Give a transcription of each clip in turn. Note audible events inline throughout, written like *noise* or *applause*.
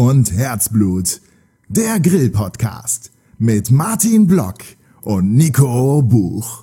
Und Herzblut. Der Grill-Podcast mit Martin Block und Nico Buch.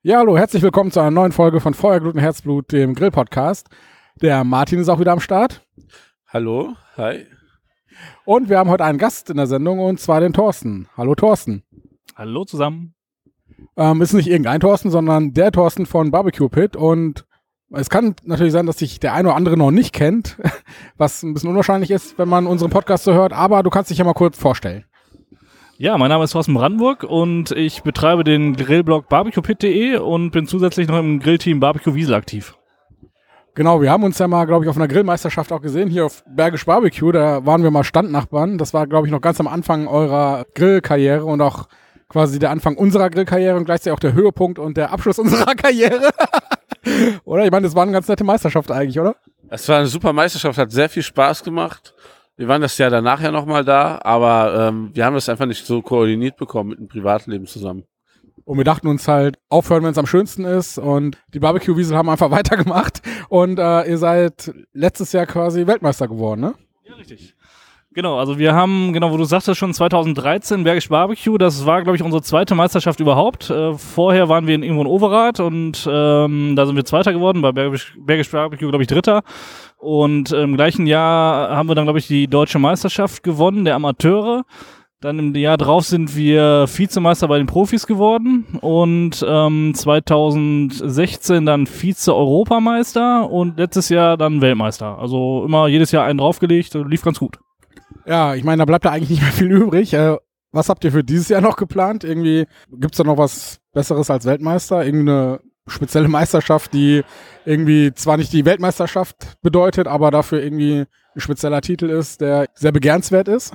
Ja, hallo, herzlich willkommen zu einer neuen Folge von Feuer, Glut und Herzblut, dem Grill-Podcast. Der Martin ist auch wieder am Start. Hallo, hi. Und wir haben heute einen Gast in der Sendung und zwar den Thorsten. Hallo Thorsten. Hallo zusammen. Ähm, ist nicht irgendein Thorsten, sondern der Thorsten von Barbecue Pit und es kann natürlich sein, dass sich der eine oder andere noch nicht kennt, *laughs* was ein bisschen unwahrscheinlich ist, wenn man unseren Podcast so hört, aber du kannst dich ja mal kurz vorstellen. Ja, mein Name ist Thorsten Brandenburg und ich betreibe den Grillblog barbecuepit.de und bin zusätzlich noch im Grillteam Barbecue Wiesel aktiv. Genau, wir haben uns ja mal, glaube ich, auf einer Grillmeisterschaft auch gesehen, hier auf Bergisch Barbecue, da waren wir mal Standnachbarn. Das war, glaube ich, noch ganz am Anfang eurer Grillkarriere und auch quasi der Anfang unserer Grillkarriere und gleichzeitig auch der Höhepunkt und der Abschluss *laughs* unserer Karriere. *laughs* oder? Ich meine, das war eine ganz nette Meisterschaft eigentlich, oder? Es war eine super Meisterschaft, hat sehr viel Spaß gemacht. Wir waren das Jahr danach ja nochmal da, aber ähm, wir haben das einfach nicht so koordiniert bekommen mit dem Privatleben zusammen. Und wir dachten uns halt, aufhören, wenn es am schönsten ist. Und die Barbecue-Wiesel haben einfach *laughs* weitergemacht. Und äh, ihr seid letztes Jahr quasi Weltmeister geworden, ne? Ja, richtig. Genau, also wir haben, genau, wo du sagtest, schon 2013 Bergisch Barbecue, das war, glaube ich, unsere zweite Meisterschaft überhaupt. Äh, vorher waren wir in irgendwo in Overath und ähm, da sind wir Zweiter geworden, bei Bergisch, Bergisch Barbecue, glaube ich, Dritter. Und im gleichen Jahr haben wir dann, glaube ich, die deutsche Meisterschaft gewonnen, der Amateure. Dann im Jahr drauf sind wir Vizemeister bei den Profis geworden und ähm, 2016 dann Vize-Europameister und letztes Jahr dann Weltmeister. Also immer jedes Jahr einen draufgelegt, lief ganz gut. Ja, ich meine, da bleibt da eigentlich nicht mehr viel übrig. Äh, was habt ihr für dieses Jahr noch geplant? Irgendwie gibt's da noch was Besseres als Weltmeister? Irgendeine spezielle Meisterschaft, die irgendwie zwar nicht die Weltmeisterschaft bedeutet, aber dafür irgendwie ein spezieller Titel ist, der sehr begehrenswert ist?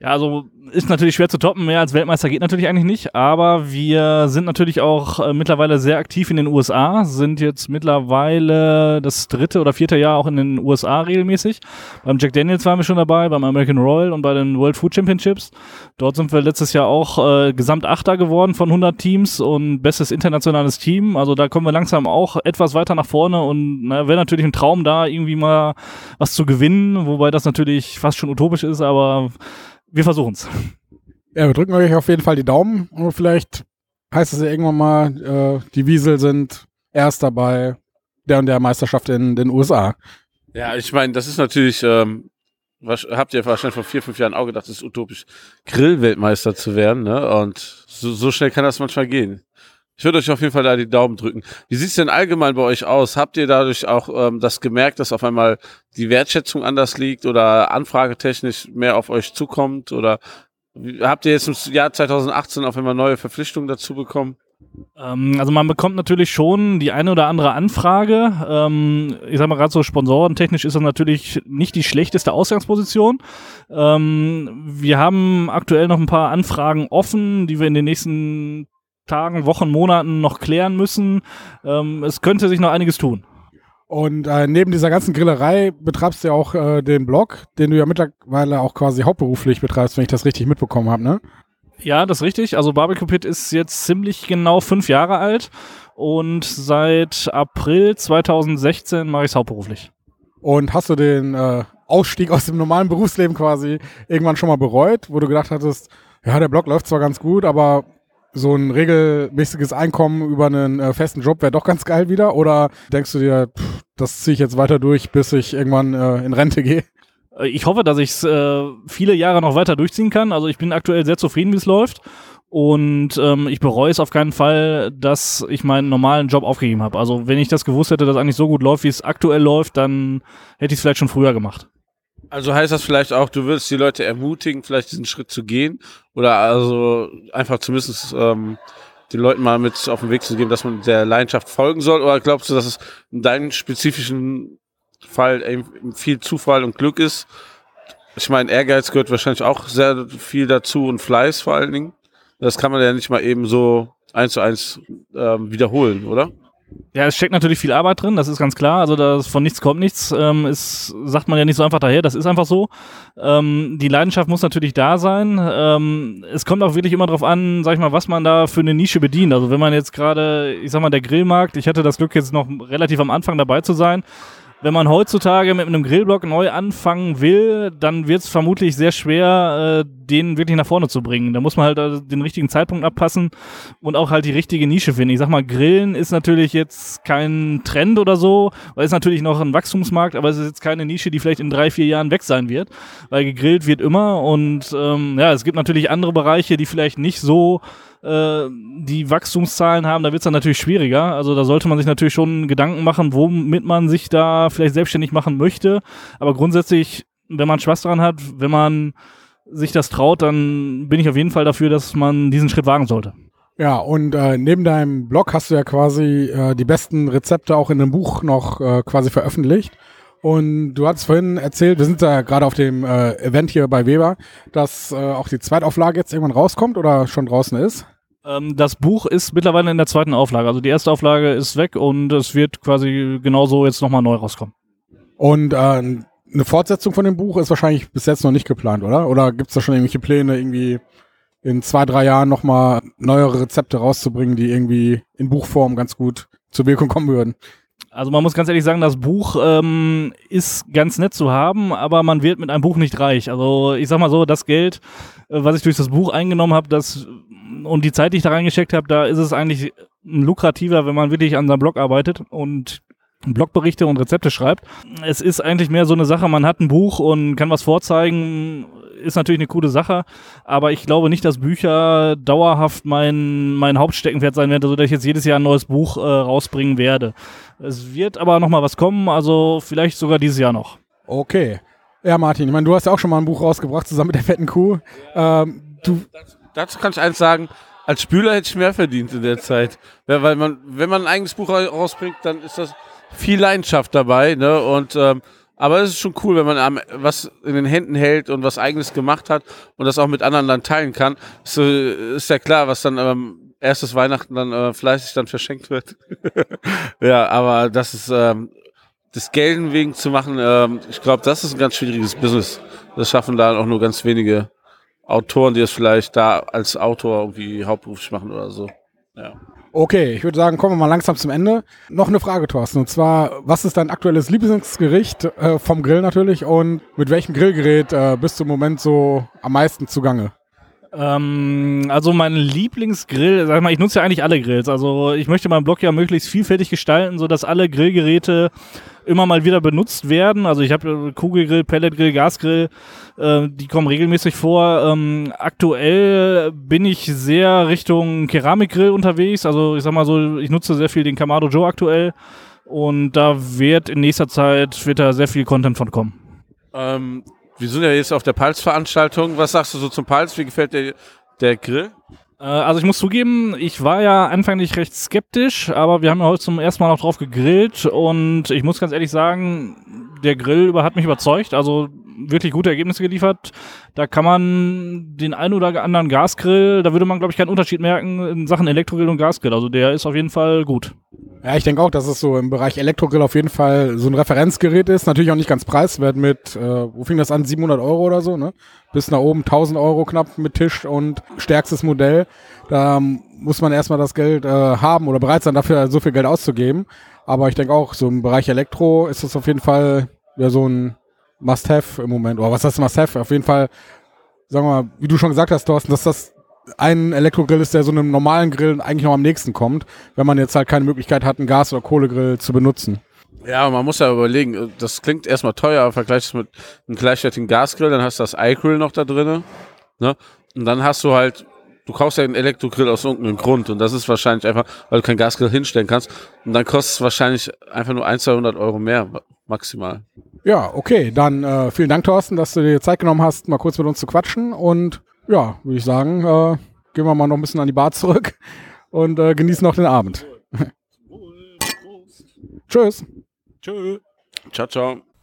Ja, also ist natürlich schwer zu toppen. Mehr als Weltmeister geht natürlich eigentlich nicht. Aber wir sind natürlich auch äh, mittlerweile sehr aktiv in den USA. Sind jetzt mittlerweile das dritte oder vierte Jahr auch in den USA regelmäßig. Beim Jack Daniels waren wir schon dabei, beim American Royal und bei den World Food Championships. Dort sind wir letztes Jahr auch äh, Gesamtachter geworden von 100 Teams und bestes internationales Team. Also da kommen wir langsam auch etwas weiter nach vorne und wäre natürlich ein Traum da, irgendwie mal was zu gewinnen. Wobei das natürlich fast schon utopisch ist, aber wir versuchen es. Ja, wir drücken euch auf jeden Fall die Daumen und vielleicht heißt es ja irgendwann mal, äh, die Wiesel sind erst dabei der und der Meisterschaft in den USA. Ja, ich meine, das ist natürlich, ähm, was, habt ihr wahrscheinlich vor vier, fünf Jahren auch gedacht, es ist utopisch, Grillweltmeister zu werden, ne? Und so, so schnell kann das manchmal gehen. Ich würde euch auf jeden Fall da die Daumen drücken. Wie sieht's denn allgemein bei euch aus? Habt ihr dadurch auch ähm, das gemerkt, dass auf einmal die Wertschätzung anders liegt oder anfragetechnisch mehr auf euch zukommt? Oder habt ihr jetzt im Jahr 2018 auf einmal neue Verpflichtungen dazu bekommen? Ähm, also man bekommt natürlich schon die eine oder andere Anfrage. Ähm, ich sag mal gerade so sponsorentechnisch ist das natürlich nicht die schlechteste Ausgangsposition. Ähm, wir haben aktuell noch ein paar Anfragen offen, die wir in den nächsten Tagen, Wochen, Monaten noch klären müssen. Ähm, es könnte sich noch einiges tun. Und äh, neben dieser ganzen Grillerei betreibst du ja auch äh, den Blog, den du ja mittlerweile auch quasi hauptberuflich betreibst, wenn ich das richtig mitbekommen habe, ne? Ja, das ist richtig. Also Barbecue Pit ist jetzt ziemlich genau fünf Jahre alt und seit April 2016 mache ich es hauptberuflich. Und hast du den äh, Ausstieg aus dem normalen Berufsleben quasi irgendwann schon mal bereut, wo du gedacht hattest, ja, der Blog läuft zwar ganz gut, aber so ein regelmäßiges Einkommen über einen äh, festen Job wäre doch ganz geil wieder? Oder denkst du dir, pff, das ziehe ich jetzt weiter durch, bis ich irgendwann äh, in Rente gehe? Äh, ich hoffe, dass ich es äh, viele Jahre noch weiter durchziehen kann. Also ich bin aktuell sehr zufrieden, wie es läuft. Und ähm, ich bereue es auf keinen Fall, dass ich meinen normalen Job aufgegeben habe. Also wenn ich das gewusst hätte, dass eigentlich so gut läuft, wie es aktuell läuft, dann hätte ich es vielleicht schon früher gemacht. Also heißt das vielleicht auch, du würdest die Leute ermutigen, vielleicht diesen Schritt zu gehen oder also einfach zumindest ähm, den Leuten mal mit auf den Weg zu geben, dass man der Leidenschaft folgen soll? Oder glaubst du, dass es in deinem spezifischen Fall viel Zufall und Glück ist? Ich meine, Ehrgeiz gehört wahrscheinlich auch sehr viel dazu und Fleiß vor allen Dingen. Das kann man ja nicht mal eben so eins zu eins ähm, wiederholen, oder? Ja, es steckt natürlich viel Arbeit drin, das ist ganz klar. Also das von nichts kommt nichts. Ähm, ist, sagt man ja nicht so einfach daher, das ist einfach so. Ähm, die Leidenschaft muss natürlich da sein. Ähm, es kommt auch wirklich immer darauf an, sag ich mal, was man da für eine Nische bedient. Also wenn man jetzt gerade, ich sag mal, der Grillmarkt, ich hatte das Glück jetzt noch relativ am Anfang dabei zu sein. Wenn man heutzutage mit einem Grillblock neu anfangen will, dann wird es vermutlich sehr schwer, äh, den wirklich nach vorne zu bringen. Da muss man halt äh, den richtigen Zeitpunkt abpassen und auch halt die richtige Nische finden. Ich sag mal, Grillen ist natürlich jetzt kein Trend oder so, weil es natürlich noch ein Wachstumsmarkt, aber es ist jetzt keine Nische, die vielleicht in drei, vier Jahren weg sein wird, weil gegrillt wird immer und ähm, ja, es gibt natürlich andere Bereiche, die vielleicht nicht so äh, die Wachstumszahlen haben, da wird es dann natürlich schwieriger. Also da sollte man sich natürlich schon Gedanken machen, womit man sich da vielleicht selbstständig machen möchte. Aber grundsätzlich, wenn man Spaß daran hat, wenn man sich das traut, dann bin ich auf jeden Fall dafür, dass man diesen Schritt wagen sollte. Ja, und äh, neben deinem Blog hast du ja quasi äh, die besten Rezepte auch in einem Buch noch äh, quasi veröffentlicht. Und du hast vorhin erzählt, wir sind ja gerade auf dem äh, Event hier bei Weber, dass äh, auch die Zweitauflage jetzt irgendwann rauskommt oder schon draußen ist. Ähm, das Buch ist mittlerweile in der zweiten Auflage. Also die erste Auflage ist weg und es wird quasi genauso jetzt nochmal neu rauskommen. Und äh, eine Fortsetzung von dem Buch ist wahrscheinlich bis jetzt noch nicht geplant, oder? Oder gibt es da schon irgendwelche Pläne, irgendwie in zwei, drei Jahren nochmal neuere Rezepte rauszubringen, die irgendwie in Buchform ganz gut zur Wirkung kommen würden? Also man muss ganz ehrlich sagen, das Buch ähm, ist ganz nett zu haben, aber man wird mit einem Buch nicht reich. Also ich sag mal so, das Geld, äh, was ich durch das Buch eingenommen habe, das und die Zeit, die ich da reingesteckt habe, da ist es eigentlich lukrativer, wenn man wirklich an seinem Blog arbeitet und Blogberichte und Rezepte schreibt. Es ist eigentlich mehr so eine Sache, man hat ein Buch und kann was vorzeigen, ist natürlich eine coole Sache, aber ich glaube nicht, dass Bücher dauerhaft mein, mein Hauptsteckenpferd sein werden, sodass ich jetzt jedes Jahr ein neues Buch äh, rausbringen werde. Es wird aber nochmal was kommen, also vielleicht sogar dieses Jahr noch. Okay. Ja, Martin, ich meine, du hast ja auch schon mal ein Buch rausgebracht, zusammen mit der fetten Kuh. Ähm, du Dazu kann ich eins sagen, als Spüler hätte ich mehr verdient in der Zeit. Weil man, wenn man ein eigenes Buch rausbringt, dann ist das viel Leidenschaft dabei, ne? Und ähm, aber es ist schon cool, wenn man was in den Händen hält und was eigenes gemacht hat und das auch mit anderen dann teilen kann. So ist ja klar, was dann ähm, erstes Weihnachten dann äh, fleißig dann verschenkt wird. *laughs* ja, aber das ist ähm, das Gelden wegen zu machen, ähm, ich glaube, das ist ein ganz schwieriges Business. Das schaffen da auch nur ganz wenige Autoren, die es vielleicht da als Autor irgendwie hauptberuflich machen oder so. Ja. Okay, ich würde sagen, kommen wir mal langsam zum Ende. Noch eine Frage, Thorsten. Und zwar, was ist dein aktuelles Lieblingsgericht äh, vom Grill natürlich und mit welchem Grillgerät äh, bist du im Moment so am meisten zugange? Ähm, also mein Lieblingsgrill, sag mal, ich nutze ja eigentlich alle Grills. Also ich möchte meinen Blog ja möglichst vielfältig gestalten, sodass alle Grillgeräte immer mal wieder benutzt werden. Also ich habe Kugelgrill, Pelletgrill, Gasgrill, äh, die kommen regelmäßig vor. Ähm, aktuell bin ich sehr Richtung Keramikgrill unterwegs. Also ich sag mal so, ich nutze sehr viel den Kamado Joe aktuell und da wird in nächster Zeit wird da sehr viel Content von kommen. Ähm, wir sind ja jetzt auf der Pulse-Veranstaltung. Was sagst du so zum Pulse? Wie gefällt dir der Grill? Äh, also ich muss zugeben, ich war ja anfänglich recht skeptisch, aber wir haben ja heute zum ersten Mal noch drauf gegrillt und ich muss ganz ehrlich sagen, der Grill hat mich überzeugt. Also wirklich gute Ergebnisse geliefert. Da kann man den einen oder anderen Gasgrill, da würde man, glaube ich, keinen Unterschied merken in Sachen Elektrogrill und Gasgrill. Also der ist auf jeden Fall gut. Ja, ich denke auch, dass es so im Bereich Elektrogrill auf jeden Fall so ein Referenzgerät ist. Natürlich auch nicht ganz preiswert mit, äh, wo fing das an, 700 Euro oder so, ne? Bis nach oben 1000 Euro knapp mit Tisch und stärkstes Modell. Da muss man erstmal das Geld äh, haben oder bereit sein, dafür so viel Geld auszugeben. Aber ich denke auch, so im Bereich Elektro ist das auf jeden Fall ja so ein Must-Have im Moment. Oder was heißt Must-Have? Auf jeden Fall, sagen wir mal, wie du schon gesagt hast, Thorsten, dass das ein Elektrogrill ist, der so einem normalen Grill eigentlich noch am nächsten kommt, wenn man jetzt halt keine Möglichkeit hat, einen Gas- oder Kohlegrill zu benutzen. Ja, man muss ja überlegen, das klingt erstmal teuer, aber vergleichst mit einem gleichwertigen Gasgrill, dann hast du das iGrill noch da drin. Ne? Und dann hast du halt, du kaufst ja einen Elektrogrill aus irgendeinem Grund und das ist wahrscheinlich einfach, weil du keinen Gasgrill hinstellen kannst. Und dann kostet es wahrscheinlich einfach nur 100, 200 Euro mehr, maximal. Ja, okay, dann äh, vielen Dank, Thorsten, dass du dir Zeit genommen hast, mal kurz mit uns zu quatschen. Und ja, würde ich sagen, äh, gehen wir mal noch ein bisschen an die Bar zurück und äh, genießen noch den Abend. Tschüss. Tschö. Ciao, ciao.